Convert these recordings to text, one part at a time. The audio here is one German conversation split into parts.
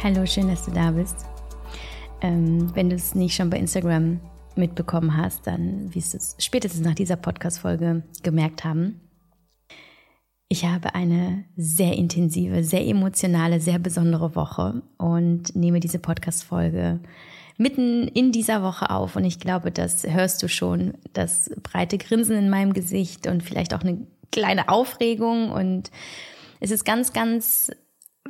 Hallo, schön, dass du da bist. Ähm, wenn du es nicht schon bei Instagram mitbekommen hast, dann wirst du es spätestens nach dieser Podcast-Folge gemerkt haben. Ich habe eine sehr intensive, sehr emotionale, sehr besondere Woche und nehme diese Podcast-Folge mitten in dieser Woche auf. Und ich glaube, das hörst du schon, das breite Grinsen in meinem Gesicht und vielleicht auch eine kleine Aufregung. Und es ist ganz, ganz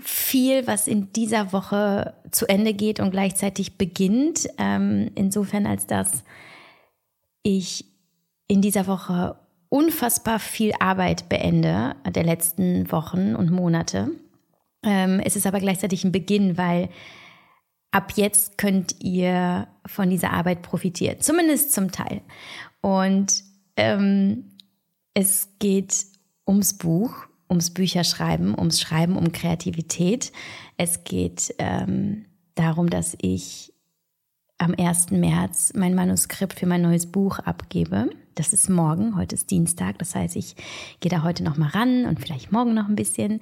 viel, was in dieser Woche zu Ende geht und gleichzeitig beginnt. Ähm, insofern, als dass ich in dieser Woche unfassbar viel Arbeit beende der letzten Wochen und Monate. Ähm, es ist aber gleichzeitig ein Beginn, weil ab jetzt könnt ihr von dieser Arbeit profitieren, zumindest zum Teil. Und ähm, es geht ums Buch, ums Bücherschreiben, ums Schreiben, um Kreativität. Es geht ähm, darum, dass ich am 1. März mein Manuskript für mein neues Buch abgebe. Das ist morgen, heute ist Dienstag, das heißt, ich gehe da heute noch mal ran und vielleicht morgen noch ein bisschen,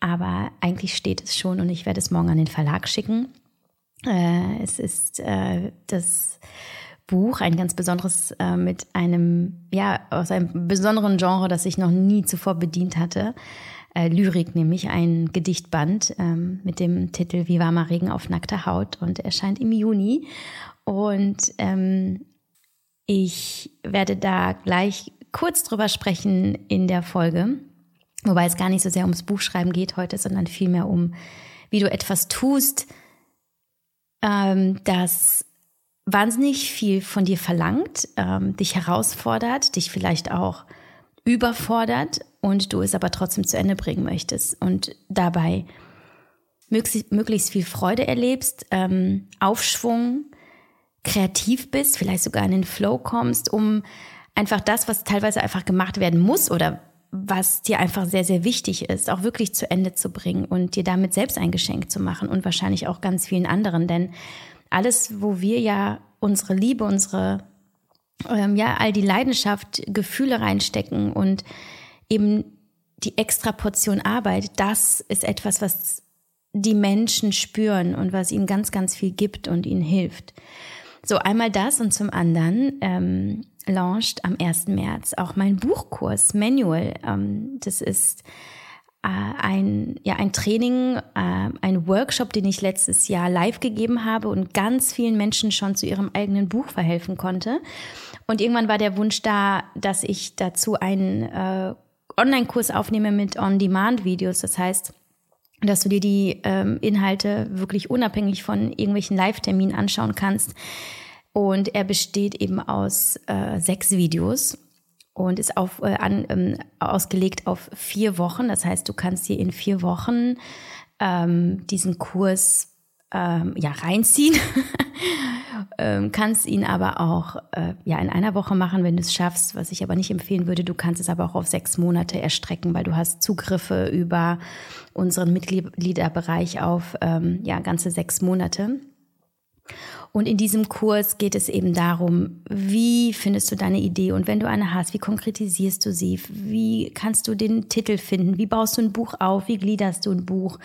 aber eigentlich steht es schon und ich werde es morgen an den Verlag schicken. Äh, es ist äh, das Buch, ein ganz besonderes äh, mit einem, ja, aus einem besonderen Genre, das ich noch nie zuvor bedient hatte. Äh, Lyrik, nämlich ein Gedichtband ähm, mit dem Titel Wie warmer Regen auf nackter Haut und erscheint im Juni. Und ähm, ich werde da gleich kurz drüber sprechen in der Folge, wobei es gar nicht so sehr ums Buchschreiben geht heute, sondern vielmehr um, wie du etwas tust, ähm, das wahnsinnig viel von dir verlangt, ähm, dich herausfordert, dich vielleicht auch überfordert und du es aber trotzdem zu Ende bringen möchtest und dabei möglichst, viel Freude erlebst, ähm, Aufschwung, kreativ bist, vielleicht sogar in den Flow kommst, um einfach das, was teilweise einfach gemacht werden muss oder was dir einfach sehr, sehr wichtig ist, auch wirklich zu Ende zu bringen und dir damit selbst ein Geschenk zu machen und wahrscheinlich auch ganz vielen anderen. Denn alles, wo wir ja unsere Liebe, unsere, ähm, ja, all die Leidenschaft, Gefühle reinstecken und eben die extra Portion Arbeit, das ist etwas, was die Menschen spüren und was ihnen ganz, ganz viel gibt und ihnen hilft. So, einmal das und zum anderen ähm, launcht am 1. März auch mein Buchkurs Manual. Ähm, das ist ein, ja, ein Training, äh, ein Workshop, den ich letztes Jahr live gegeben habe und ganz vielen Menschen schon zu ihrem eigenen Buch verhelfen konnte. Und irgendwann war der Wunsch da, dass ich dazu einen äh, Online-Kurs aufnehme mit On-Demand-Videos. Das heißt, dass du dir die ähm, Inhalte wirklich unabhängig von irgendwelchen Live-Terminen anschauen kannst. Und er besteht eben aus äh, sechs Videos und ist auf, äh, an, ähm, ausgelegt auf vier Wochen. Das heißt, du kannst dir in vier Wochen ähm, diesen Kurs ähm, ja reinziehen, ähm, kannst ihn aber auch äh, ja in einer Woche machen, wenn du es schaffst. Was ich aber nicht empfehlen würde, du kannst es aber auch auf sechs Monate erstrecken, weil du hast Zugriffe über unseren Mitgliederbereich auf ähm, ja ganze sechs Monate. Und in diesem Kurs geht es eben darum, wie findest du deine Idee und wenn du eine hast, wie konkretisierst du sie? Wie kannst du den Titel finden? Wie baust du ein Buch auf? Wie gliederst du ein Buch?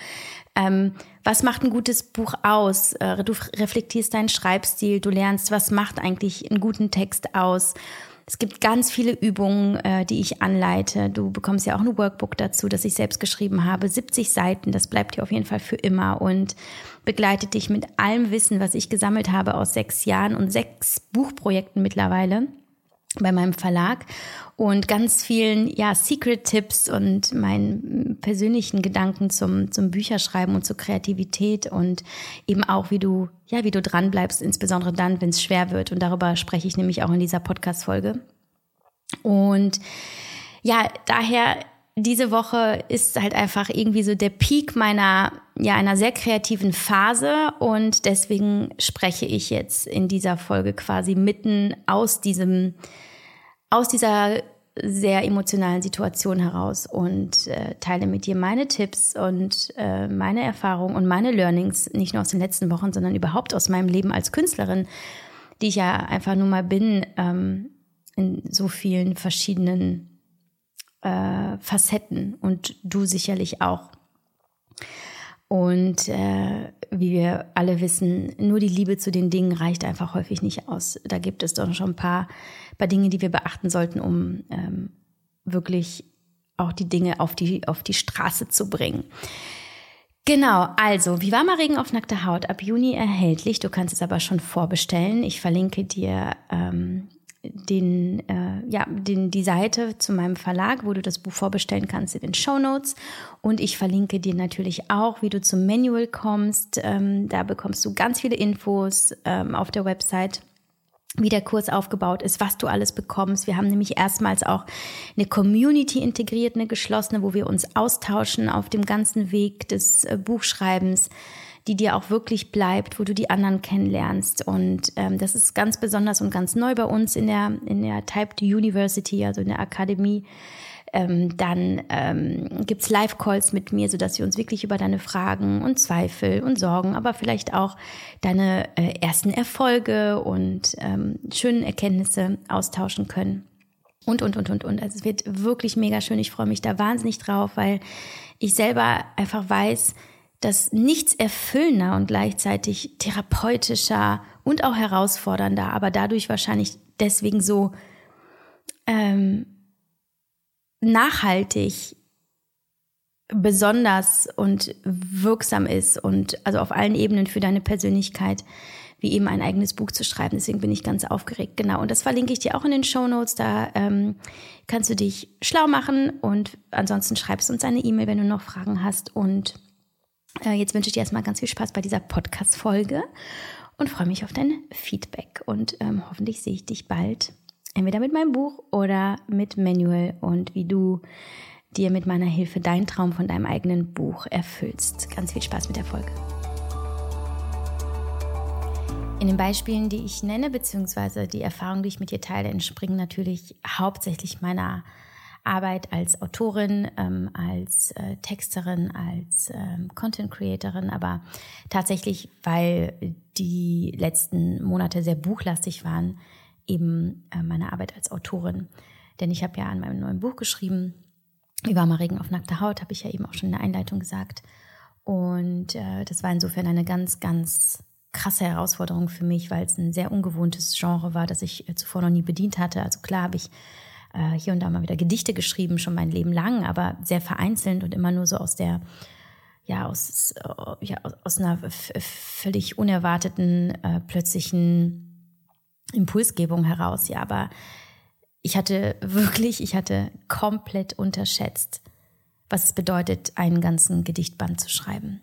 Ähm, was macht ein gutes Buch aus? Äh, du reflektierst deinen Schreibstil, du lernst, was macht eigentlich einen guten Text aus? Es gibt ganz viele Übungen, äh, die ich anleite. Du bekommst ja auch ein Workbook dazu, das ich selbst geschrieben habe. 70 Seiten, das bleibt dir auf jeden Fall für immer und begleitet dich mit allem Wissen, was ich gesammelt habe aus sechs Jahren und sechs Buchprojekten mittlerweile bei meinem Verlag und ganz vielen ja Secret-Tipps und meinen persönlichen Gedanken zum zum Bücherschreiben und zur Kreativität und eben auch wie du ja wie du dran bleibst, insbesondere dann, wenn es schwer wird. Und darüber spreche ich nämlich auch in dieser Podcast-Folge. Und ja daher diese Woche ist halt einfach irgendwie so der Peak meiner, ja, einer sehr kreativen Phase und deswegen spreche ich jetzt in dieser Folge quasi mitten aus diesem, aus dieser sehr emotionalen Situation heraus und äh, teile mit dir meine Tipps und äh, meine Erfahrungen und meine Learnings, nicht nur aus den letzten Wochen, sondern überhaupt aus meinem Leben als Künstlerin, die ich ja einfach nur mal bin, ähm, in so vielen verschiedenen äh, Facetten und du sicherlich auch. Und äh, wie wir alle wissen, nur die Liebe zu den Dingen reicht einfach häufig nicht aus. Da gibt es doch schon ein paar, paar Dinge, die wir beachten sollten, um ähm, wirklich auch die Dinge auf die, auf die Straße zu bringen. Genau, also wie warmer Regen auf nackter Haut ab Juni erhältlich. Du kannst es aber schon vorbestellen. Ich verlinke dir ähm, den, äh, ja, den, die Seite zu meinem Verlag, wo du das Buch vorbestellen kannst in den Show Notes. Und ich verlinke dir natürlich auch, wie du zum Manual kommst. Ähm, da bekommst du ganz viele Infos ähm, auf der Website wie der Kurs aufgebaut ist, was du alles bekommst. Wir haben nämlich erstmals auch eine Community integriert, eine geschlossene, wo wir uns austauschen auf dem ganzen Weg des äh, Buchschreibens die dir auch wirklich bleibt, wo du die anderen kennenlernst. Und ähm, das ist ganz besonders und ganz neu bei uns in der, in der Typed University, also in der Akademie. Ähm, dann ähm, gibt Live-Calls mit mir, sodass wir uns wirklich über deine Fragen und Zweifel und Sorgen, aber vielleicht auch deine äh, ersten Erfolge und ähm, schönen Erkenntnisse austauschen können. Und, und, und, und, und. Also es wird wirklich mega schön. Ich freue mich da wahnsinnig drauf, weil ich selber einfach weiß, dass nichts erfüllender und gleichzeitig therapeutischer und auch herausfordernder, aber dadurch wahrscheinlich deswegen so ähm, nachhaltig besonders und wirksam ist und also auf allen Ebenen für deine Persönlichkeit, wie eben ein eigenes Buch zu schreiben. Deswegen bin ich ganz aufgeregt. Genau. Und das verlinke ich dir auch in den Show Notes. Da ähm, kannst du dich schlau machen und ansonsten schreibst uns eine E-Mail, wenn du noch Fragen hast. Und jetzt wünsche ich dir erstmal ganz viel Spaß bei dieser Podcast-Folge und freue mich auf dein Feedback. Und ähm, hoffentlich sehe ich dich bald, entweder mit meinem Buch oder mit Manual und wie du dir mit meiner Hilfe deinen Traum von deinem eigenen Buch erfüllst. Ganz viel Spaß mit der Folge. In den Beispielen, die ich nenne, beziehungsweise die Erfahrungen, die ich mit dir teile, entspringen natürlich hauptsächlich meiner Arbeit als Autorin, ähm, als äh, Texterin, als ähm, Content Creatorin, aber tatsächlich, weil die letzten Monate sehr buchlastig waren, eben äh, meine Arbeit als Autorin. Denn ich habe ja an meinem neuen Buch geschrieben, mal Regen auf nackter Haut, habe ich ja eben auch schon in der Einleitung gesagt. Und äh, das war insofern eine ganz, ganz krasse Herausforderung für mich, weil es ein sehr ungewohntes Genre war, das ich äh, zuvor noch nie bedient hatte. Also klar habe ich äh, hier und da mal wieder Gedichte geschrieben, schon mein Leben lang, aber sehr vereinzelt und immer nur so aus der, ja, aus, ja, aus einer völlig unerwarteten, äh, plötzlichen Impulsgebung heraus. Ja, aber ich hatte wirklich, ich hatte komplett unterschätzt, was es bedeutet, einen ganzen Gedichtband zu schreiben.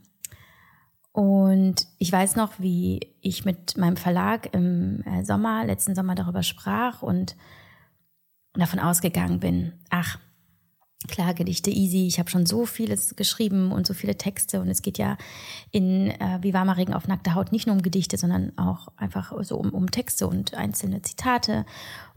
Und ich weiß noch, wie ich mit meinem Verlag im äh, Sommer, letzten Sommer darüber sprach und davon ausgegangen bin, ach, klar, Gedichte easy, ich habe schon so vieles geschrieben und so viele Texte und es geht ja in äh, Wie warmer Regen auf nackter Haut nicht nur um Gedichte, sondern auch einfach so um, um Texte und einzelne Zitate.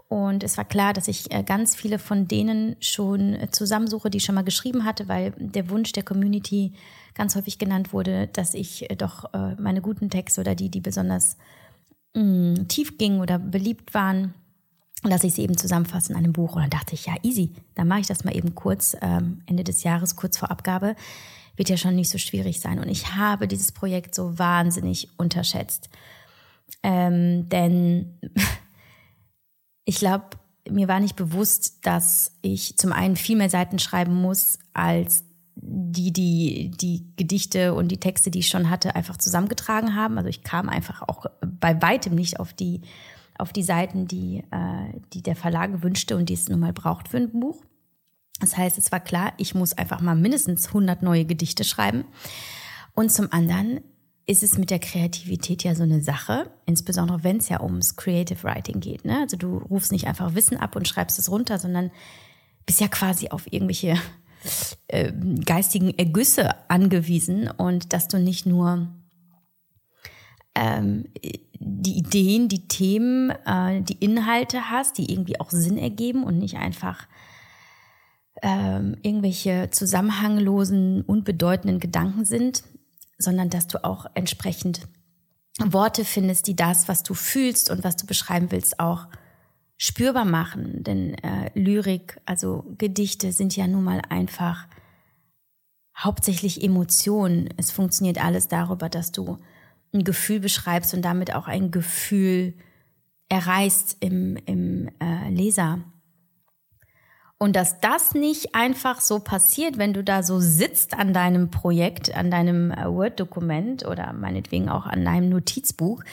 Und es war klar, dass ich äh, ganz viele von denen schon äh, zusammensuche, die ich schon mal geschrieben hatte, weil der Wunsch der Community ganz häufig genannt wurde, dass ich äh, doch meine guten Texte oder die, die besonders mh, mm, tief gingen oder beliebt waren, dass ich sie eben zusammenfasse in einem Buch. Und dann dachte ich, ja, easy, dann mache ich das mal eben kurz, ähm, Ende des Jahres, kurz vor Abgabe. Wird ja schon nicht so schwierig sein. Und ich habe dieses Projekt so wahnsinnig unterschätzt. Ähm, denn ich glaube, mir war nicht bewusst, dass ich zum einen viel mehr Seiten schreiben muss, als die, die, die Gedichte und die Texte, die ich schon hatte, einfach zusammengetragen haben. Also ich kam einfach auch bei weitem nicht auf die auf die Seiten, die, äh, die der Verlag wünschte und die es nun mal braucht für ein Buch. Das heißt, es war klar, ich muss einfach mal mindestens 100 neue Gedichte schreiben. Und zum anderen ist es mit der Kreativität ja so eine Sache, insbesondere wenn es ja ums Creative Writing geht. Ne? Also du rufst nicht einfach Wissen ab und schreibst es runter, sondern bist ja quasi auf irgendwelche äh, geistigen Ergüsse angewiesen und dass du nicht nur ähm, die Ideen, die Themen, äh, die Inhalte hast, die irgendwie auch Sinn ergeben und nicht einfach ähm, irgendwelche zusammenhanglosen, unbedeutenden Gedanken sind, sondern dass du auch entsprechend Worte findest, die das, was du fühlst und was du beschreiben willst, auch spürbar machen. Denn äh, Lyrik, also Gedichte sind ja nun mal einfach hauptsächlich Emotionen. Es funktioniert alles darüber, dass du ein Gefühl beschreibst und damit auch ein Gefühl erreichst im, im äh, Leser. Und dass das nicht einfach so passiert, wenn du da so sitzt an deinem Projekt, an deinem äh, Word-Dokument oder meinetwegen auch an deinem Notizbuch,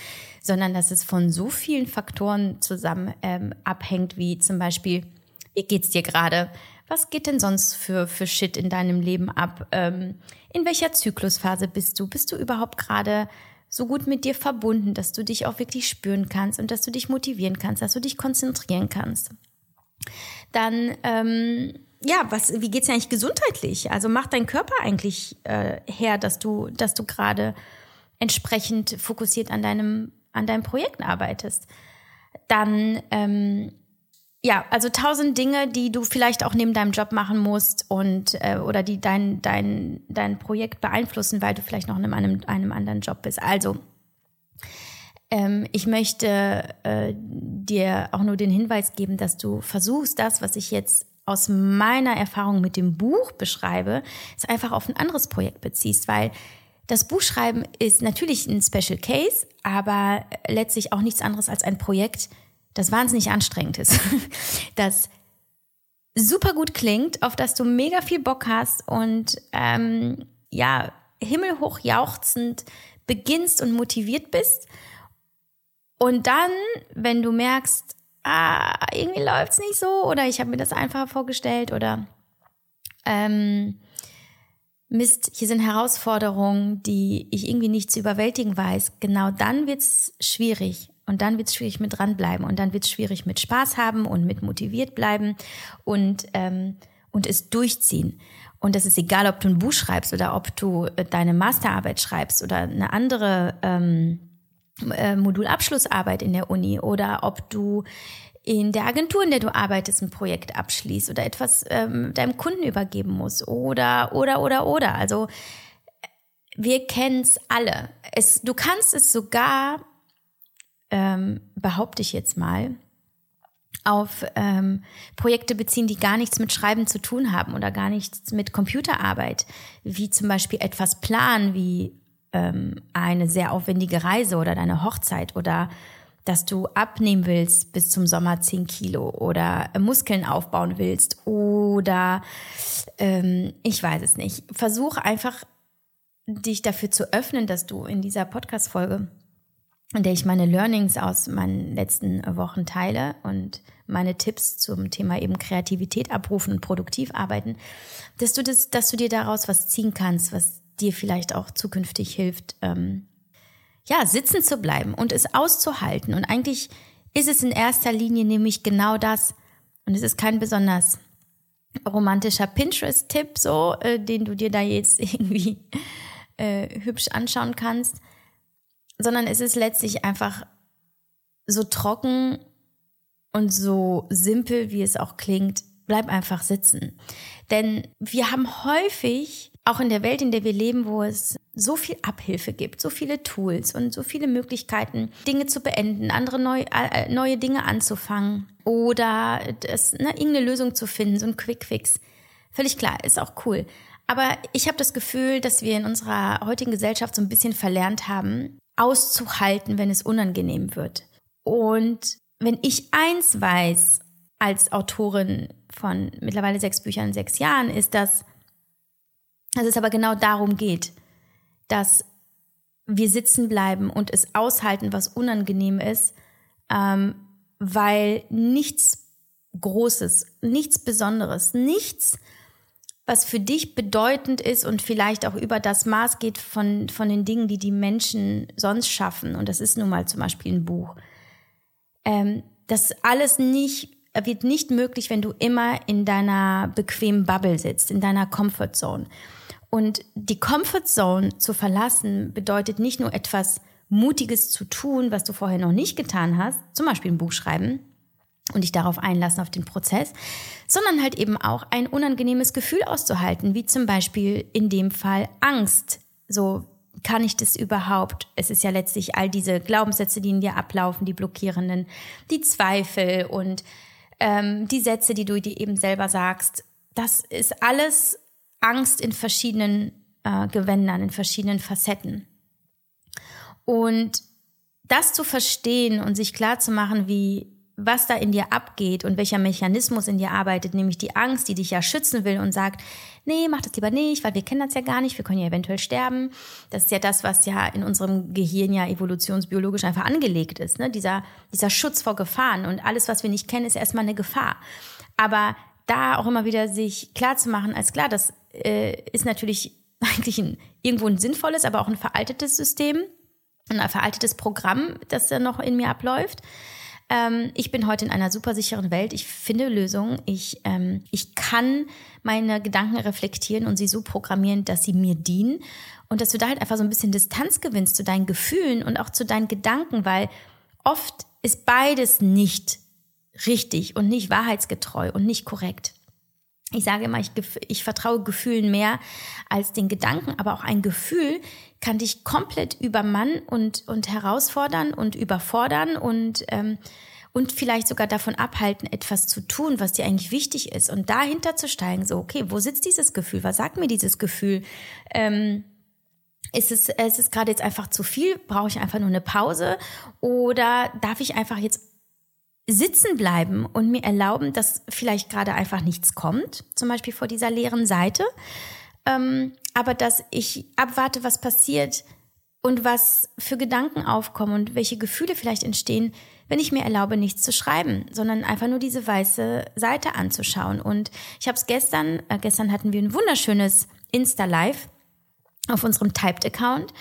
sondern dass es von so vielen Faktoren zusammen ähm, abhängt, wie zum Beispiel, wie geht's dir gerade? Was geht denn sonst für, für Shit in deinem Leben ab? Ähm, in welcher Zyklusphase bist du? Bist du überhaupt gerade so gut mit dir verbunden, dass du dich auch wirklich spüren kannst und dass du dich motivieren kannst, dass du dich konzentrieren kannst? Dann, ähm, ja, was, wie geht's dir eigentlich gesundheitlich? Also macht dein Körper eigentlich äh, her, dass du, dass du gerade entsprechend fokussiert an deinem, an deinem Projekt arbeitest? Dann, ähm, ja, also tausend Dinge, die du vielleicht auch neben deinem Job machen musst und äh, oder die dein, dein, dein Projekt beeinflussen, weil du vielleicht noch in einem, einem anderen Job bist. Also ähm, ich möchte äh, dir auch nur den Hinweis geben, dass du versuchst, das, was ich jetzt aus meiner Erfahrung mit dem Buch beschreibe, es einfach auf ein anderes Projekt beziehst, weil das Buchschreiben ist natürlich ein Special Case, aber letztlich auch nichts anderes als ein Projekt, das wahnsinnig anstrengend ist, das super gut klingt, auf das du mega viel Bock hast und ähm, ja, himmelhoch jauchzend beginnst und motiviert bist und dann, wenn du merkst, ah, irgendwie läuft's nicht so oder ich habe mir das einfacher vorgestellt oder ähm, Mist, hier sind Herausforderungen, die ich irgendwie nicht zu überwältigen weiß, genau dann wird's schwierig. Und dann wird's schwierig mit dranbleiben und dann wird's schwierig mit Spaß haben und mit motiviert bleiben und, ähm, und es durchziehen. Und das ist egal, ob du ein Buch schreibst oder ob du äh, deine Masterarbeit schreibst oder eine andere ähm, äh, Modulabschlussarbeit in der Uni oder ob du in der Agentur, in der du arbeitest, ein Projekt abschließt oder etwas ähm, deinem Kunden übergeben musst oder, oder, oder, oder. Also wir kennen es alle. du kannst es sogar, ähm, behaupte ich jetzt mal, auf ähm, Projekte beziehen, die gar nichts mit Schreiben zu tun haben oder gar nichts mit Computerarbeit, wie zum Beispiel etwas planen, wie ähm, eine sehr aufwendige Reise oder deine Hochzeit oder dass du abnehmen willst bis zum Sommer 10 Kilo oder Muskeln aufbauen willst oder ähm, ich weiß es nicht. Versuch einfach dich dafür zu öffnen, dass du in dieser Podcast-Folge, in der ich meine Learnings aus meinen letzten Wochen teile und meine Tipps zum Thema eben Kreativität abrufen und produktiv arbeiten, dass du das, dass du dir daraus was ziehen kannst, was dir vielleicht auch zukünftig hilft, ähm, ja, sitzen zu bleiben und es auszuhalten. Und eigentlich ist es in erster Linie nämlich genau das. Und es ist kein besonders romantischer Pinterest-Tipp, so, äh, den du dir da jetzt irgendwie äh, hübsch anschauen kannst, sondern es ist letztlich einfach so trocken und so simpel, wie es auch klingt. Bleib einfach sitzen. Denn wir haben häufig auch in der Welt, in der wir leben, wo es so viel Abhilfe gibt, so viele Tools und so viele Möglichkeiten, Dinge zu beenden, andere neu, äh, neue Dinge anzufangen oder das, ne, irgendeine Lösung zu finden, so ein Quick Fix. Völlig klar, ist auch cool. Aber ich habe das Gefühl, dass wir in unserer heutigen Gesellschaft so ein bisschen verlernt haben, auszuhalten, wenn es unangenehm wird. Und wenn ich eins weiß als Autorin von mittlerweile sechs Büchern, sechs Jahren, ist, dass dass es aber genau darum geht, dass wir sitzen bleiben und es aushalten, was unangenehm ist, ähm, weil nichts Großes, nichts Besonderes, nichts, was für dich bedeutend ist und vielleicht auch über das Maß geht von, von den Dingen, die die Menschen sonst schaffen. Und das ist nun mal zum Beispiel ein Buch. Ähm, das alles nicht, wird nicht möglich, wenn du immer in deiner bequemen Bubble sitzt, in deiner Comfort Zone. Und die Comfort Zone zu verlassen bedeutet nicht nur etwas Mutiges zu tun, was du vorher noch nicht getan hast, zum Beispiel ein Buch schreiben und dich darauf einlassen auf den Prozess, sondern halt eben auch ein unangenehmes Gefühl auszuhalten, wie zum Beispiel in dem Fall Angst. So kann ich das überhaupt? Es ist ja letztlich all diese Glaubenssätze, die in dir ablaufen, die blockierenden, die Zweifel und ähm, die Sätze, die du dir eben selber sagst. Das ist alles Angst in verschiedenen äh, Gewändern, in verschiedenen Facetten. Und das zu verstehen und sich klar zu machen, wie was da in dir abgeht und welcher Mechanismus in dir arbeitet, nämlich die Angst, die dich ja schützen will und sagt, nee, mach das lieber nicht, weil wir kennen das ja gar nicht, wir können ja eventuell sterben. Das ist ja das, was ja in unserem Gehirn ja evolutionsbiologisch einfach angelegt ist, ne? dieser, dieser Schutz vor Gefahren und alles, was wir nicht kennen, ist erstmal eine Gefahr. Aber da auch immer wieder sich klar zu machen, als klar, das äh, ist natürlich eigentlich ein, irgendwo ein sinnvolles, aber auch ein veraltetes System, ein veraltetes Programm, das da noch in mir abläuft. Ähm, ich bin heute in einer super sicheren Welt. Ich finde Lösungen. Ich, ähm, ich kann meine Gedanken reflektieren und sie so programmieren, dass sie mir dienen. Und dass du da halt einfach so ein bisschen Distanz gewinnst zu deinen Gefühlen und auch zu deinen Gedanken, weil oft ist beides nicht richtig und nicht wahrheitsgetreu und nicht korrekt. Ich sage immer, ich, ich, vertraue Gefühlen mehr als den Gedanken, aber auch ein Gefühl kann dich komplett übermannen und, und herausfordern und überfordern und, ähm, und vielleicht sogar davon abhalten, etwas zu tun, was dir eigentlich wichtig ist. Und dahinter zu steigen, so, okay, wo sitzt dieses Gefühl? Was sagt mir dieses Gefühl? Ähm, ist es, ist es gerade jetzt einfach zu viel? Brauche ich einfach nur eine Pause? Oder darf ich einfach jetzt sitzen bleiben und mir erlauben, dass vielleicht gerade einfach nichts kommt, zum Beispiel vor dieser leeren Seite, ähm, aber dass ich abwarte, was passiert und was für Gedanken aufkommen und welche Gefühle vielleicht entstehen, wenn ich mir erlaube, nichts zu schreiben, sondern einfach nur diese weiße Seite anzuschauen. Und ich habe es gestern, äh, gestern hatten wir ein wunderschönes Insta-Live auf unserem Typed-Account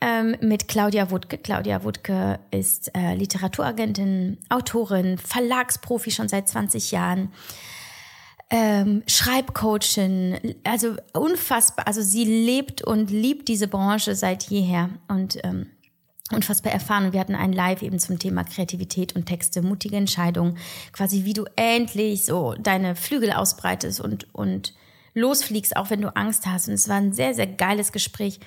ähm, mit Claudia Wutke. Claudia Wutke ist äh, Literaturagentin, Autorin, Verlagsprofi schon seit 20 Jahren. Ähm, Schreibcoachin, also unfassbar, also sie lebt und liebt diese Branche seit jeher und ähm, unfassbar erfahren. Und wir hatten ein Live eben zum Thema Kreativität und Texte, mutige Entscheidungen, quasi wie du endlich so deine Flügel ausbreitest und, und losfliegst, auch wenn du Angst hast. Und es war ein sehr, sehr geiles Gespräch.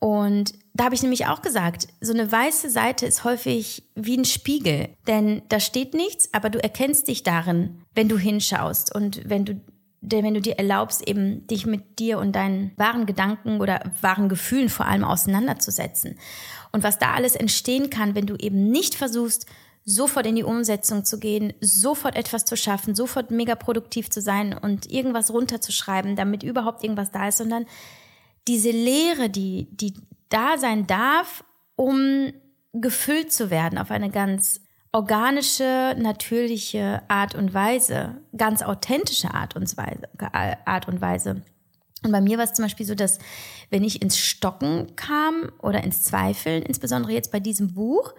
Und da habe ich nämlich auch gesagt, so eine weiße Seite ist häufig wie ein Spiegel, denn da steht nichts, aber du erkennst dich darin, wenn du hinschaust und wenn du wenn du dir erlaubst, eben dich mit dir und deinen wahren Gedanken oder wahren Gefühlen vor allem auseinanderzusetzen. Und was da alles entstehen kann, wenn du eben nicht versuchst, sofort in die Umsetzung zu gehen, sofort etwas zu schaffen, sofort mega produktiv zu sein und irgendwas runterzuschreiben, damit überhaupt irgendwas da ist, sondern diese Leere, die, die da sein darf, um gefüllt zu werden auf eine ganz organische, natürliche Art und Weise, ganz authentische Art und Weise. Art und Weise. Und bei mir war es zum Beispiel so, dass wenn ich ins Stocken kam oder ins Zweifeln, insbesondere jetzt bei diesem Buch,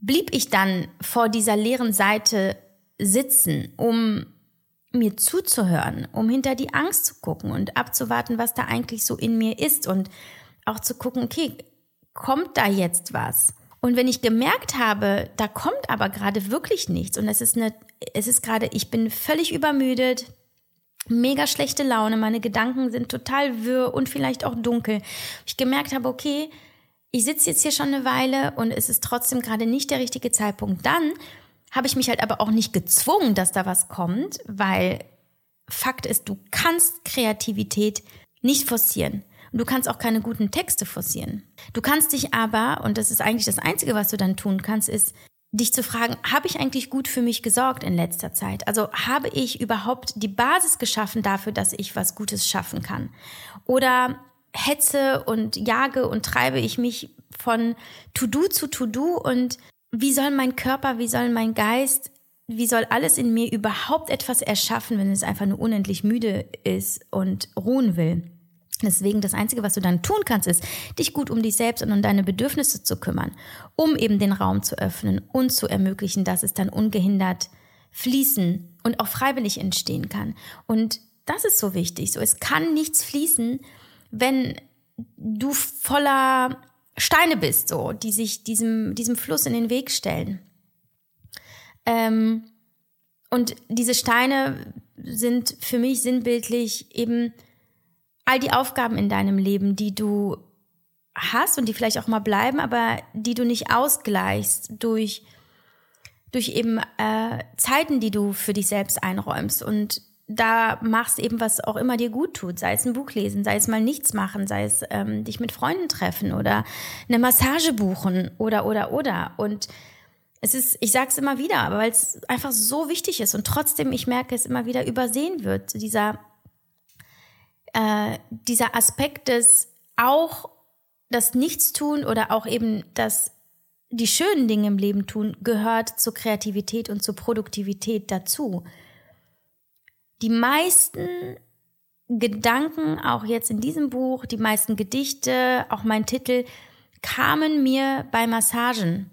blieb ich dann vor dieser leeren Seite sitzen, um mir zuzuhören, um hinter die Angst zu gucken und abzuwarten, was da eigentlich so in mir ist und auch zu gucken, okay, kommt da jetzt was? Und wenn ich gemerkt habe, da kommt aber gerade wirklich nichts und es ist eine, es ist gerade, ich bin völlig übermüdet, mega schlechte Laune, meine Gedanken sind total wirr und vielleicht auch dunkel. Ich gemerkt habe, okay, ich sitze jetzt hier schon eine Weile und es ist trotzdem gerade nicht der richtige Zeitpunkt. Dann habe ich mich halt aber auch nicht gezwungen, dass da was kommt, weil Fakt ist, du kannst Kreativität nicht forcieren. Und du kannst auch keine guten Texte forcieren. Du kannst dich aber, und das ist eigentlich das Einzige, was du dann tun kannst, ist, dich zu fragen, habe ich eigentlich gut für mich gesorgt in letzter Zeit? Also habe ich überhaupt die Basis geschaffen dafür, dass ich was Gutes schaffen kann? Oder hetze und jage und treibe ich mich von To-Do zu To-Do und wie soll mein Körper, wie soll mein Geist, wie soll alles in mir überhaupt etwas erschaffen, wenn es einfach nur unendlich müde ist und ruhen will? Deswegen das Einzige, was du dann tun kannst, ist, dich gut um dich selbst und um deine Bedürfnisse zu kümmern, um eben den Raum zu öffnen und zu ermöglichen, dass es dann ungehindert fließen und auch freiwillig entstehen kann. Und das ist so wichtig. So, es kann nichts fließen, wenn du voller Steine bist, so, die sich diesem, diesem Fluss in den Weg stellen. Ähm, und diese Steine sind für mich sinnbildlich eben all die Aufgaben in deinem Leben, die du hast und die vielleicht auch mal bleiben, aber die du nicht ausgleichst durch, durch eben äh, Zeiten, die du für dich selbst einräumst. Und da machst eben, was auch immer dir gut tut, sei es ein Buch lesen, sei es mal nichts machen, sei es ähm, dich mit Freunden treffen oder eine Massage buchen oder, oder, oder. Und es ist, ich sage es immer wieder, weil es einfach so wichtig ist und trotzdem, ich merke, es immer wieder übersehen wird, dieser, äh, dieser Aspekt des auch das Nichtstun oder auch eben das die schönen Dinge im Leben tun, gehört zur Kreativität und zur Produktivität dazu die meisten Gedanken, auch jetzt in diesem Buch, die meisten Gedichte, auch mein Titel, kamen mir bei Massagen.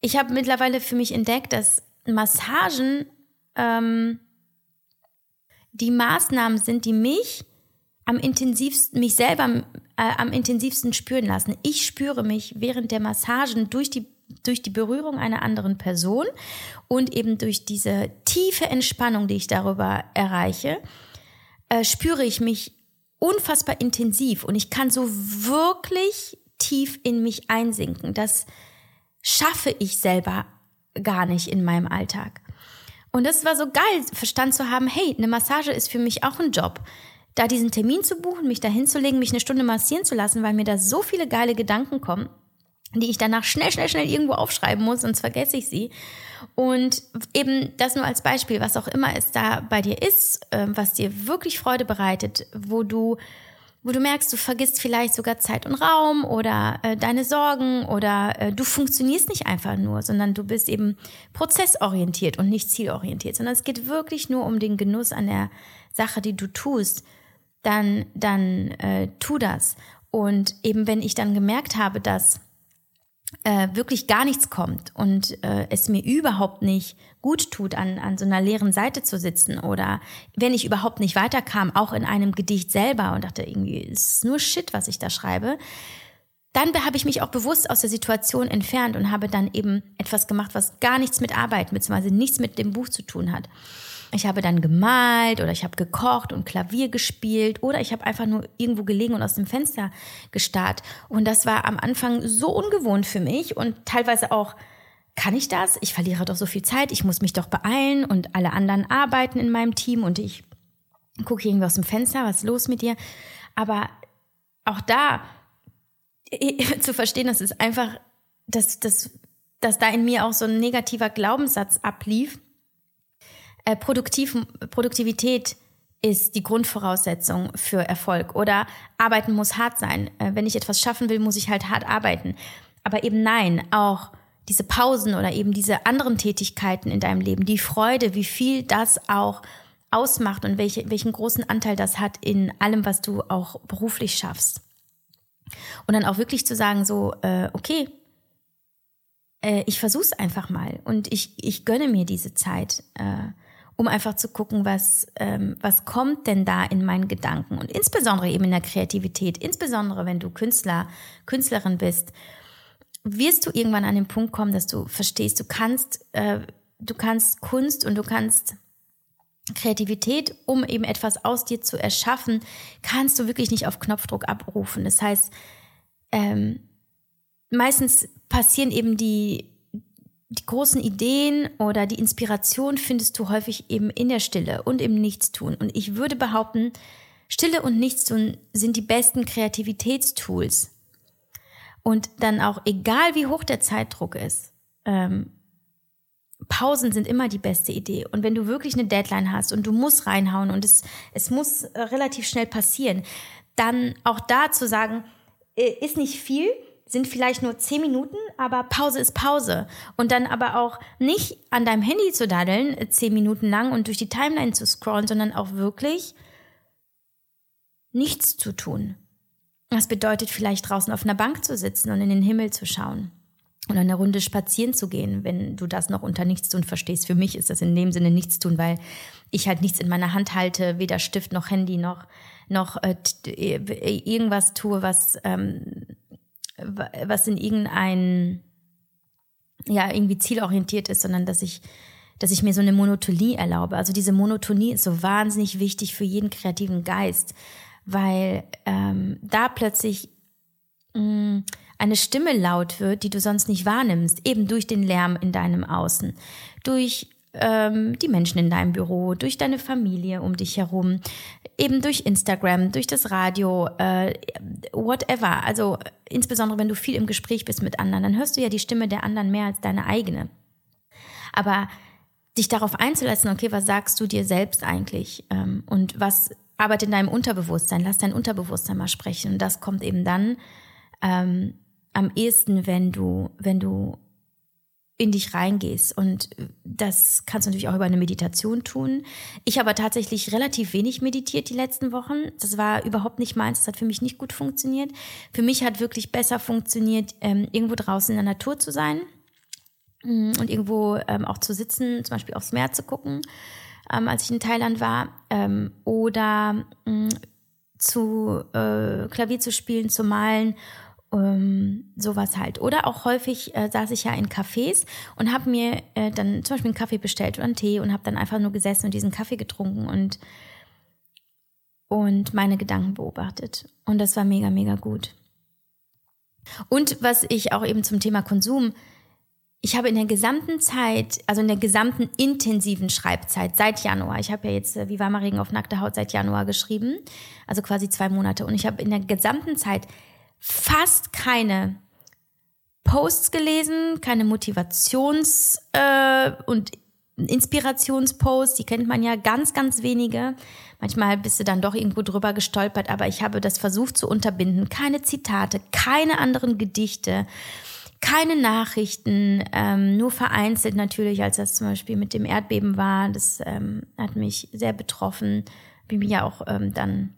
Ich habe mittlerweile für mich entdeckt, dass Massagen ähm, die Maßnahmen sind, die mich am intensivsten, mich selber äh, am intensivsten spüren lassen. Ich spüre mich während der Massagen durch die durch die Berührung einer anderen Person und eben durch diese tiefe Entspannung, die ich darüber erreiche, äh, spüre ich mich unfassbar intensiv und ich kann so wirklich tief in mich einsinken. Das schaffe ich selber gar nicht in meinem Alltag. Und das war so geil, verstanden zu haben, hey, eine Massage ist für mich auch ein Job. Da diesen Termin zu buchen, mich da hinzulegen, mich eine Stunde massieren zu lassen, weil mir da so viele geile Gedanken kommen die ich danach schnell, schnell, schnell irgendwo aufschreiben muss, sonst vergesse ich sie. Und eben das nur als Beispiel, was auch immer es da bei dir ist, äh, was dir wirklich Freude bereitet, wo du, wo du merkst, du vergisst vielleicht sogar Zeit und Raum oder äh, deine Sorgen oder äh, du funktionierst nicht einfach nur, sondern du bist eben prozessorientiert und nicht zielorientiert, sondern es geht wirklich nur um den Genuss an der Sache, die du tust. Dann, dann äh, tu das. Und eben wenn ich dann gemerkt habe, dass äh, wirklich gar nichts kommt und äh, es mir überhaupt nicht gut tut, an, an so einer leeren Seite zu sitzen oder wenn ich überhaupt nicht weiterkam, auch in einem Gedicht selber und dachte, irgendwie ist nur Shit, was ich da schreibe, dann habe ich mich auch bewusst aus der Situation entfernt und habe dann eben etwas gemacht, was gar nichts mit Arbeit beziehungsweise nichts mit dem Buch zu tun hat. Ich habe dann gemalt oder ich habe gekocht und Klavier gespielt oder ich habe einfach nur irgendwo gelegen und aus dem Fenster gestarrt. Und das war am Anfang so ungewohnt für mich und teilweise auch, kann ich das? Ich verliere doch so viel Zeit, ich muss mich doch beeilen und alle anderen arbeiten in meinem Team und ich gucke irgendwie aus dem Fenster, was ist los mit dir? Aber auch da zu verstehen, dass es einfach, dass, dass, dass da in mir auch so ein negativer Glaubenssatz ablief, äh, Produktiv, Produktivität ist die Grundvoraussetzung für Erfolg. Oder arbeiten muss hart sein. Äh, wenn ich etwas schaffen will, muss ich halt hart arbeiten. Aber eben nein, auch diese Pausen oder eben diese anderen Tätigkeiten in deinem Leben, die Freude, wie viel das auch ausmacht und welche, welchen großen Anteil das hat in allem, was du auch beruflich schaffst. Und dann auch wirklich zu sagen, so, äh, okay, äh, ich versuch's einfach mal und ich, ich gönne mir diese Zeit. Äh, um einfach zu gucken, was, ähm, was kommt denn da in meinen Gedanken. Und insbesondere eben in der Kreativität, insbesondere wenn du Künstler, Künstlerin bist, wirst du irgendwann an den Punkt kommen, dass du verstehst, du kannst, äh, du kannst Kunst und du kannst Kreativität, um eben etwas aus dir zu erschaffen, kannst du wirklich nicht auf Knopfdruck abrufen. Das heißt, ähm, meistens passieren eben die, die großen Ideen oder die Inspiration findest du häufig eben in der Stille und im Nichtstun. Und ich würde behaupten, Stille und Nichtstun sind die besten Kreativitätstools. Und dann auch, egal wie hoch der Zeitdruck ist, ähm, Pausen sind immer die beste Idee. Und wenn du wirklich eine Deadline hast und du musst reinhauen und es, es muss äh, relativ schnell passieren, dann auch da zu sagen, äh, ist nicht viel, sind vielleicht nur zehn Minuten, aber Pause ist Pause. Und dann aber auch nicht an deinem Handy zu daddeln, äh, zehn Minuten lang und durch die Timeline zu scrollen, sondern auch wirklich nichts zu tun. Das bedeutet vielleicht draußen auf einer Bank zu sitzen und in den Himmel zu schauen und eine Runde spazieren zu gehen, wenn du das noch unter Nichtstun verstehst. Für mich ist das in dem Sinne Nichtstun, weil ich halt nichts in meiner Hand halte, weder Stift noch Handy noch noch äh, äh irgendwas tue, was ähm, was in irgendein, ja, irgendwie zielorientiert ist, sondern dass ich, dass ich mir so eine Monotonie erlaube. Also diese Monotonie ist so wahnsinnig wichtig für jeden kreativen Geist, weil ähm, da plötzlich mh, mm, eine Stimme laut wird, die du sonst nicht wahrnimmst, eben durch den Lärm in deinem Außen, durch ähm, die Menschen in deinem Büro, durch deine Familie um dich herum, eben durch Instagram, durch das Radio, äh, whatever. Also insbesondere wenn du viel im Gespräch bist mit anderen, dann hörst du ja die Stimme der anderen mehr als deine eigene. Aber dich darauf einzulassen, okay, was sagst du dir selbst eigentlich ähm, und was arbeitet in deinem Unterbewusstsein, lass dein Unterbewusstsein mal sprechen und das kommt eben dann ähm, am ehesten, wenn du, wenn du in dich reingehst. Und das kannst du natürlich auch über eine Meditation tun. Ich habe tatsächlich relativ wenig meditiert die letzten Wochen. Das war überhaupt nicht meins. Das hat für mich nicht gut funktioniert. Für mich hat wirklich besser funktioniert, ähm, irgendwo draußen in der Natur zu sein mm, und irgendwo ähm, auch zu sitzen, zum Beispiel aufs Meer zu gucken, ähm, als ich in Thailand war, oder mm, zu äh, Klavier zu spielen, zu malen ähm, sowas halt. Oder auch häufig äh, saß ich ja in Cafés und habe mir äh, dann zum Beispiel einen Kaffee bestellt oder einen Tee und habe dann einfach nur gesessen und diesen Kaffee getrunken und, und meine Gedanken beobachtet. Und das war mega, mega gut. Und was ich auch eben zum Thema Konsum, ich habe in der gesamten Zeit, also in der gesamten intensiven Schreibzeit seit Januar, ich habe ja jetzt äh, Wie warmer Regen auf nackter Haut seit Januar geschrieben, also quasi zwei Monate, und ich habe in der gesamten Zeit fast keine Posts gelesen, keine Motivations- äh, und Inspirationsposts, die kennt man ja ganz, ganz wenige. Manchmal bist du dann doch irgendwo drüber gestolpert, aber ich habe das versucht zu unterbinden. Keine Zitate, keine anderen Gedichte, keine Nachrichten, ähm, nur vereinzelt natürlich, als das zum Beispiel mit dem Erdbeben war. Das ähm, hat mich sehr betroffen. Bin mir ja auch ähm, dann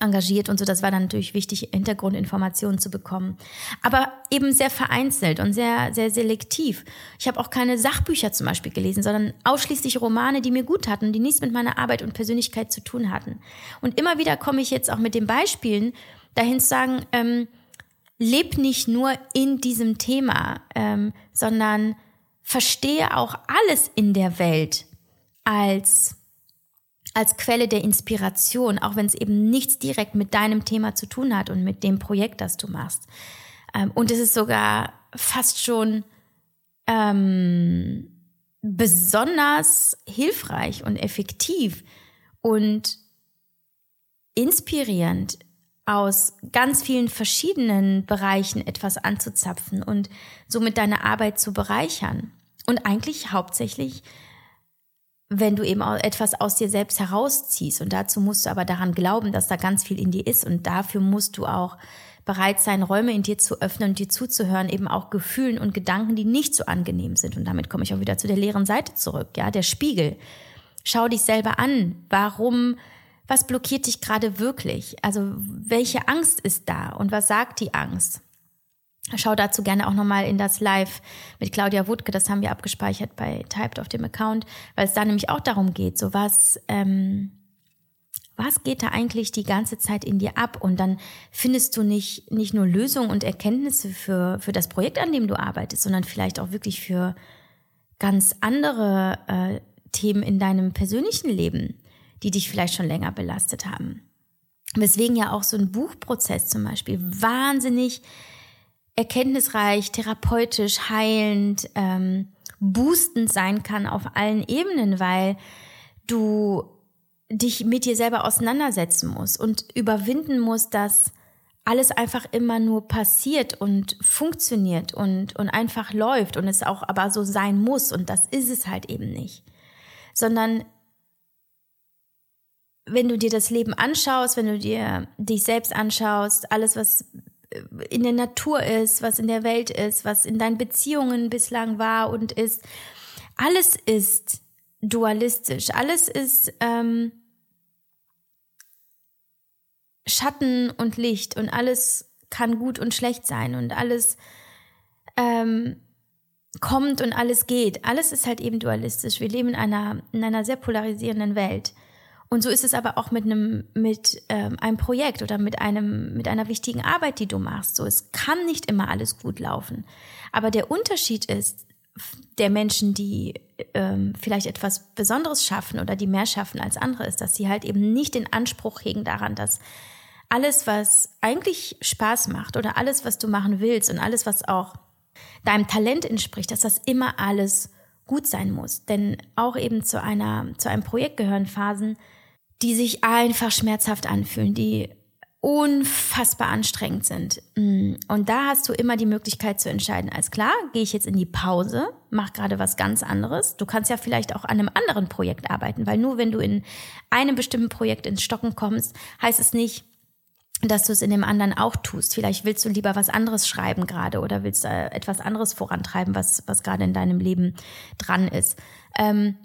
engagiert und so. Das war dann natürlich wichtig, Hintergrundinformationen zu bekommen. Aber eben sehr vereinzelt und sehr, sehr selektiv. Ich habe auch keine Sachbücher zum Beispiel gelesen, sondern ausschließlich Romane, die mir gut hatten, die nichts mit meiner Arbeit und Persönlichkeit zu tun hatten. Und immer wieder komme ich jetzt auch mit den Beispielen dahin zu sagen, ähm, leb nicht nur in diesem Thema, ähm, sondern verstehe auch alles in der Welt als als Quelle der Inspiration, auch wenn es eben nichts direkt mit deinem Thema zu tun hat und mit dem Projekt, das du machst. Ähm, und es ist sogar fast schon ähm, besonders hilfreich und effektiv und inspirierend aus ganz vielen verschiedenen Bereichen etwas anzuzapfen und somit deine Arbeit zu bereichern. Und eigentlich hauptsächlich wenn du eben etwas aus dir selbst herausziehst. Und dazu musst du aber daran glauben, dass da ganz viel in dir ist. Und dafür musst du auch bereit sein, Räume in dir zu öffnen und dir zuzuhören, eben auch Gefühlen und Gedanken, die nicht so angenehm sind. Und damit komme ich auch wieder zu der leeren Seite zurück, ja, der Spiegel. Schau dich selber an. Warum, was blockiert dich gerade wirklich? Also, welche Angst ist da und was sagt die Angst? Schau dazu gerne auch nochmal in das Live mit Claudia Wutke, das haben wir abgespeichert bei Typed auf dem Account, weil es da nämlich auch darum geht, so was, ähm, was geht da eigentlich die ganze Zeit in dir ab? Und dann findest du nicht, nicht nur Lösungen und Erkenntnisse für, für das Projekt, an dem du arbeitest, sondern vielleicht auch wirklich für ganz andere äh, Themen in deinem persönlichen Leben, die dich vielleicht schon länger belastet haben. Weswegen ja auch so ein Buchprozess zum Beispiel wahnsinnig erkenntnisreich, therapeutisch, heilend, ähm, boostend sein kann auf allen Ebenen, weil du dich mit dir selber auseinandersetzen musst und überwinden musst, dass alles einfach immer nur passiert und funktioniert und, und einfach läuft und es auch aber so sein muss und das ist es halt eben nicht. Sondern wenn du dir das Leben anschaust, wenn du dir dich selbst anschaust, alles, was in der Natur ist, was in der Welt ist, was in deinen Beziehungen bislang war und ist. Alles ist dualistisch, alles ist ähm, Schatten und Licht und alles kann gut und schlecht sein und alles ähm, kommt und alles geht. Alles ist halt eben dualistisch. Wir leben in einer, in einer sehr polarisierenden Welt. Und so ist es aber auch mit einem, mit ähm, einem Projekt oder mit einem, mit einer wichtigen Arbeit, die du machst. So, es kann nicht immer alles gut laufen. Aber der Unterschied ist, der Menschen, die ähm, vielleicht etwas Besonderes schaffen oder die mehr schaffen als andere, ist, dass sie halt eben nicht den Anspruch hegen daran, dass alles, was eigentlich Spaß macht oder alles, was du machen willst und alles, was auch deinem Talent entspricht, dass das immer alles gut sein muss. Denn auch eben zu einer, zu einem Projekt gehören Phasen, die sich einfach schmerzhaft anfühlen, die unfassbar anstrengend sind. Mm. Und da hast du immer die Möglichkeit zu entscheiden, als klar, gehe ich jetzt in die Pause, mach gerade was ganz anderes. Du kannst ja vielleicht auch an einem anderen Projekt arbeiten, weil nur wenn du in einem bestimmten Projekt ins Stocken kommst, heißt es nicht, dass du es in dem anderen auch tust. Vielleicht willst du lieber was anderes schreiben gerade oder willst äh, etwas anderes vorantreiben, was, was gerade in deinem Leben dran ist. Ähm,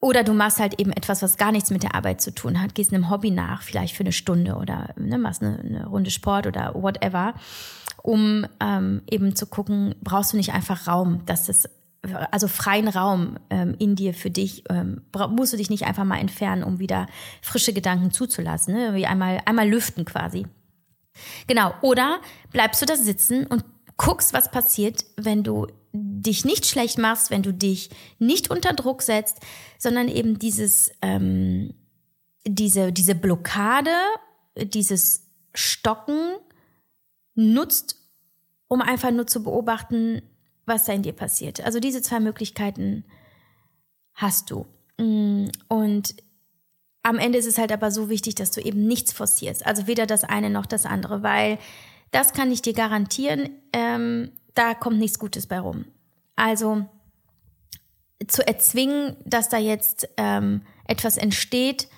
oder du machst halt eben etwas, was gar nichts mit der Arbeit zu tun hat, gehst einem Hobby nach, vielleicht für eine Stunde oder ne, machst eine, eine Runde Sport oder whatever, um ähm, eben zu gucken, brauchst du nicht einfach Raum, dass das also freien Raum ähm, in dir für dich, ähm, musst du dich nicht einfach mal entfernen, um wieder frische Gedanken zuzulassen, ne? wie einmal, einmal lüften quasi. Genau. Oder bleibst du da sitzen und guckst, was passiert, wenn du dich nicht schlecht machst, wenn du dich nicht unter Druck setzt, sondern eben dieses, ähm, diese, diese Blockade, dieses Stocken nutzt, um einfach nur zu beobachten, was da in dir passiert. Also diese zwei Möglichkeiten hast du. Mm, und am Ende ist es halt aber so wichtig, dass du eben nichts forcierst. Also weder das eine noch das andere, weil das kann ich dir garantieren, ähm, da kommt nichts Gutes bei rum. Also zu erzwingen, dass da jetzt ähm, etwas entsteht,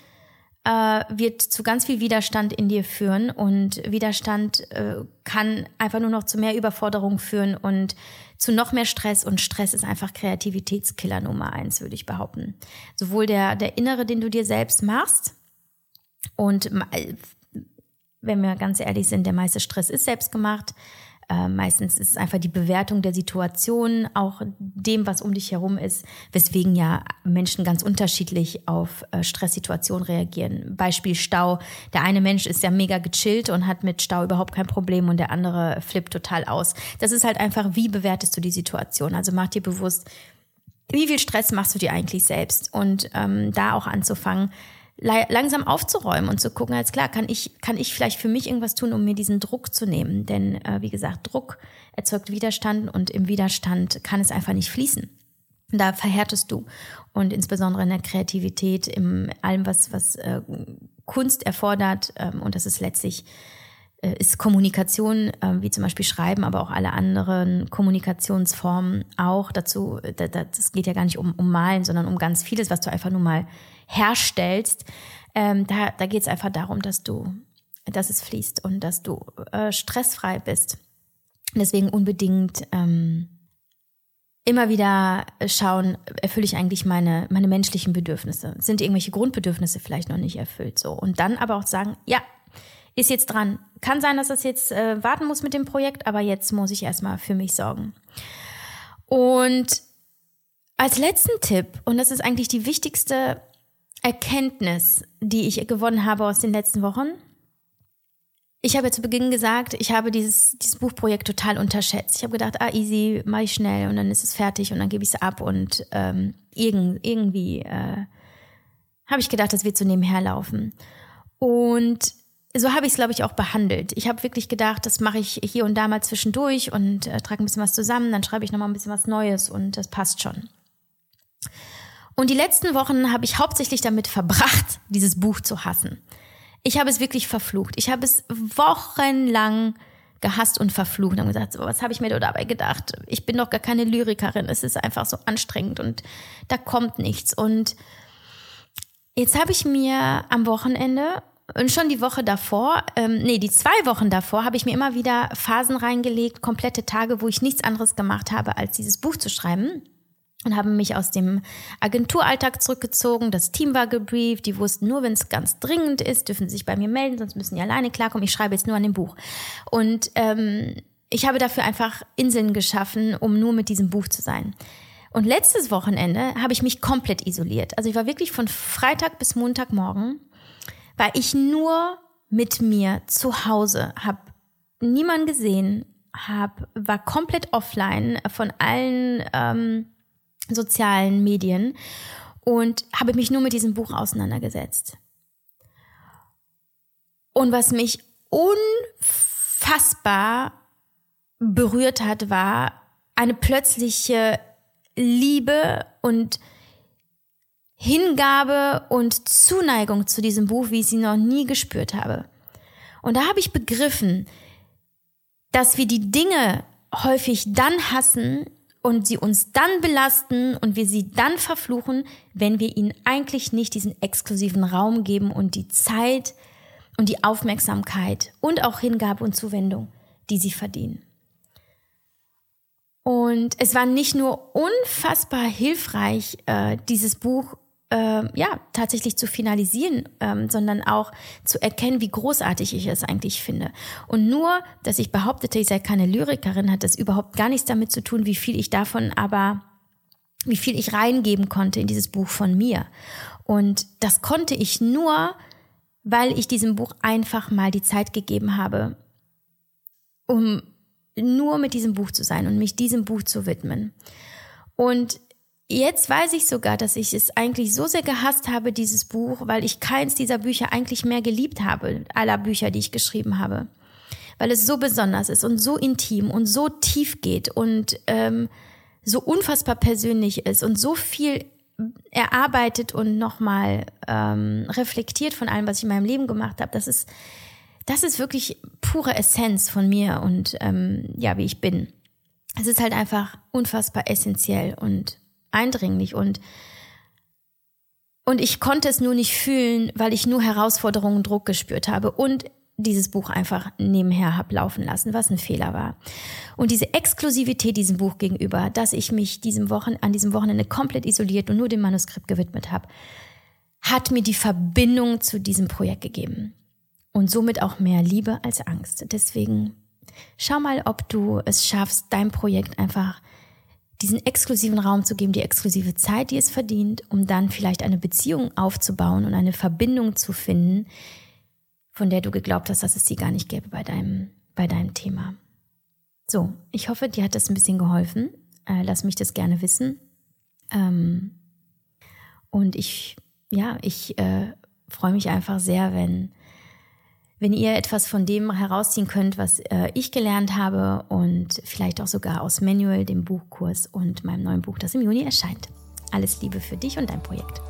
äh, wird zu ganz viel Widerstand in dir führen und Widerstand äh, kann einfach nur noch zu mehr Überforderung führen und zu noch mehr Stress und Stress ist einfach Kreativitätskiller Nummer eins, würde ich behaupten. Sowohl der, der innere, den du dir selbst machst und wenn wir ganz ehrlich sind, der meiste Stress ist selbst gemacht. Äh, meistens ist es einfach die Bewertung der Situation, auch dem, was um dich herum ist, weswegen ja Menschen ganz unterschiedlich auf äh, Stresssituationen reagieren. Beispiel Stau. Der eine Mensch ist ja mega gechillt und hat mit Stau überhaupt kein Problem und der andere flippt total aus. Das ist halt einfach, wie bewertest du die Situation? Also mach dir bewusst, wie viel Stress machst du dir eigentlich selbst? Und ähm, da auch anzufangen, langsam aufzuräumen und zu gucken, als klar, kann ich, kann ich vielleicht für mich irgendwas tun, um mir diesen Druck zu nehmen? Denn äh, wie gesagt, Druck erzeugt Widerstand und im Widerstand kann es einfach nicht fließen. Da verhärtest du. Und insbesondere in der Kreativität, in allem, was, was äh, Kunst erfordert, ähm, und das ist letztlich äh, ist Kommunikation, äh, wie zum Beispiel Schreiben, aber auch alle anderen Kommunikationsformen auch dazu. Das geht ja gar nicht um, um Malen, sondern um ganz vieles, was du einfach nur mal herstellst. Ähm, da da geht es einfach darum, dass du, dass es fließt und dass du äh, stressfrei bist. Deswegen unbedingt ähm, immer wieder schauen, erfülle ich eigentlich meine, meine menschlichen Bedürfnisse? Sind irgendwelche Grundbedürfnisse vielleicht noch nicht erfüllt? So. Und dann aber auch sagen, ja, ist jetzt dran. Kann sein, dass das jetzt äh, warten muss mit dem Projekt, aber jetzt muss ich erstmal für mich sorgen. Und als letzten Tipp, und das ist eigentlich die wichtigste Erkenntnis, die ich gewonnen habe aus den letzten Wochen. Ich habe ja zu Beginn gesagt, ich habe dieses, dieses Buchprojekt total unterschätzt. Ich habe gedacht, ah, easy, mache ich schnell und dann ist es fertig und dann gebe ich es ab und ähm, irgend, irgendwie äh, habe ich gedacht, das wird so nebenher laufen. Und so habe ich es, glaube ich, auch behandelt. Ich habe wirklich gedacht, das mache ich hier und da mal zwischendurch und äh, trage ein bisschen was zusammen, dann schreibe ich nochmal ein bisschen was Neues und das passt schon. Und die letzten Wochen habe ich hauptsächlich damit verbracht, dieses Buch zu hassen. Ich habe es wirklich verflucht. Ich habe es wochenlang gehasst und verflucht und gesagt, so, was habe ich mir dabei gedacht? Ich bin doch gar keine Lyrikerin. Es ist einfach so anstrengend und da kommt nichts. Und jetzt habe ich mir am Wochenende und schon die Woche davor, ähm, nee, die zwei Wochen davor, habe ich mir immer wieder Phasen reingelegt, komplette Tage, wo ich nichts anderes gemacht habe, als dieses Buch zu schreiben und haben mich aus dem Agenturalltag zurückgezogen. Das Team war gebrieft. Die wussten nur, wenn es ganz dringend ist, dürfen sie sich bei mir melden, sonst müssen die alleine klarkommen. Ich schreibe jetzt nur an dem Buch. Und ähm, ich habe dafür einfach Inseln geschaffen, um nur mit diesem Buch zu sein. Und letztes Wochenende habe ich mich komplett isoliert. Also ich war wirklich von Freitag bis Montagmorgen, war ich nur mit mir zu Hause, habe niemanden gesehen, hab, war komplett offline von allen ähm, sozialen Medien und habe mich nur mit diesem Buch auseinandergesetzt. Und was mich unfassbar berührt hat, war eine plötzliche Liebe und Hingabe und Zuneigung zu diesem Buch, wie ich sie noch nie gespürt habe. Und da habe ich begriffen, dass wir die Dinge häufig dann hassen und sie uns dann belasten und wir sie dann verfluchen, wenn wir ihnen eigentlich nicht diesen exklusiven Raum geben und die Zeit und die Aufmerksamkeit und auch Hingabe und Zuwendung, die sie verdienen. Und es war nicht nur unfassbar hilfreich, äh, dieses Buch äh, ja tatsächlich zu finalisieren, ähm, sondern auch zu erkennen, wie großartig ich es eigentlich finde. Und nur, dass ich behauptete, ich sei keine Lyrikerin, hat das überhaupt gar nichts damit zu tun, wie viel ich davon aber, wie viel ich reingeben konnte in dieses Buch von mir. Und das konnte ich nur, weil ich diesem Buch einfach mal die Zeit gegeben habe, um nur mit diesem Buch zu sein und mich diesem Buch zu widmen. Und Jetzt weiß ich sogar, dass ich es eigentlich so sehr gehasst habe, dieses Buch, weil ich keins dieser Bücher eigentlich mehr geliebt habe, aller Bücher, die ich geschrieben habe. Weil es so besonders ist und so intim und so tief geht und ähm, so unfassbar persönlich ist und so viel erarbeitet und nochmal ähm, reflektiert von allem, was ich in meinem Leben gemacht habe. Das ist, das ist wirklich pure Essenz von mir und ähm, ja, wie ich bin. Es ist halt einfach unfassbar essentiell und eindringlich und und ich konnte es nur nicht fühlen, weil ich nur Herausforderungen und Druck gespürt habe und dieses Buch einfach nebenher habe laufen lassen, was ein Fehler war. Und diese Exklusivität diesem Buch gegenüber, dass ich mich diesem Wochen, an diesem Wochenende komplett isoliert und nur dem Manuskript gewidmet habe, hat mir die Verbindung zu diesem Projekt gegeben. Und somit auch mehr Liebe als Angst. Deswegen schau mal, ob du es schaffst, dein Projekt einfach diesen exklusiven Raum zu geben, die exklusive Zeit, die es verdient, um dann vielleicht eine Beziehung aufzubauen und eine Verbindung zu finden, von der du geglaubt hast, dass es sie gar nicht gäbe bei deinem, bei deinem Thema. So, ich hoffe, dir hat das ein bisschen geholfen. Äh, lass mich das gerne wissen. Ähm, und ich, ja, ich äh, freue mich einfach sehr, wenn wenn ihr etwas von dem herausziehen könnt, was äh, ich gelernt habe und vielleicht auch sogar aus Manual, dem Buchkurs und meinem neuen Buch, das im Juni erscheint. Alles Liebe für dich und dein Projekt.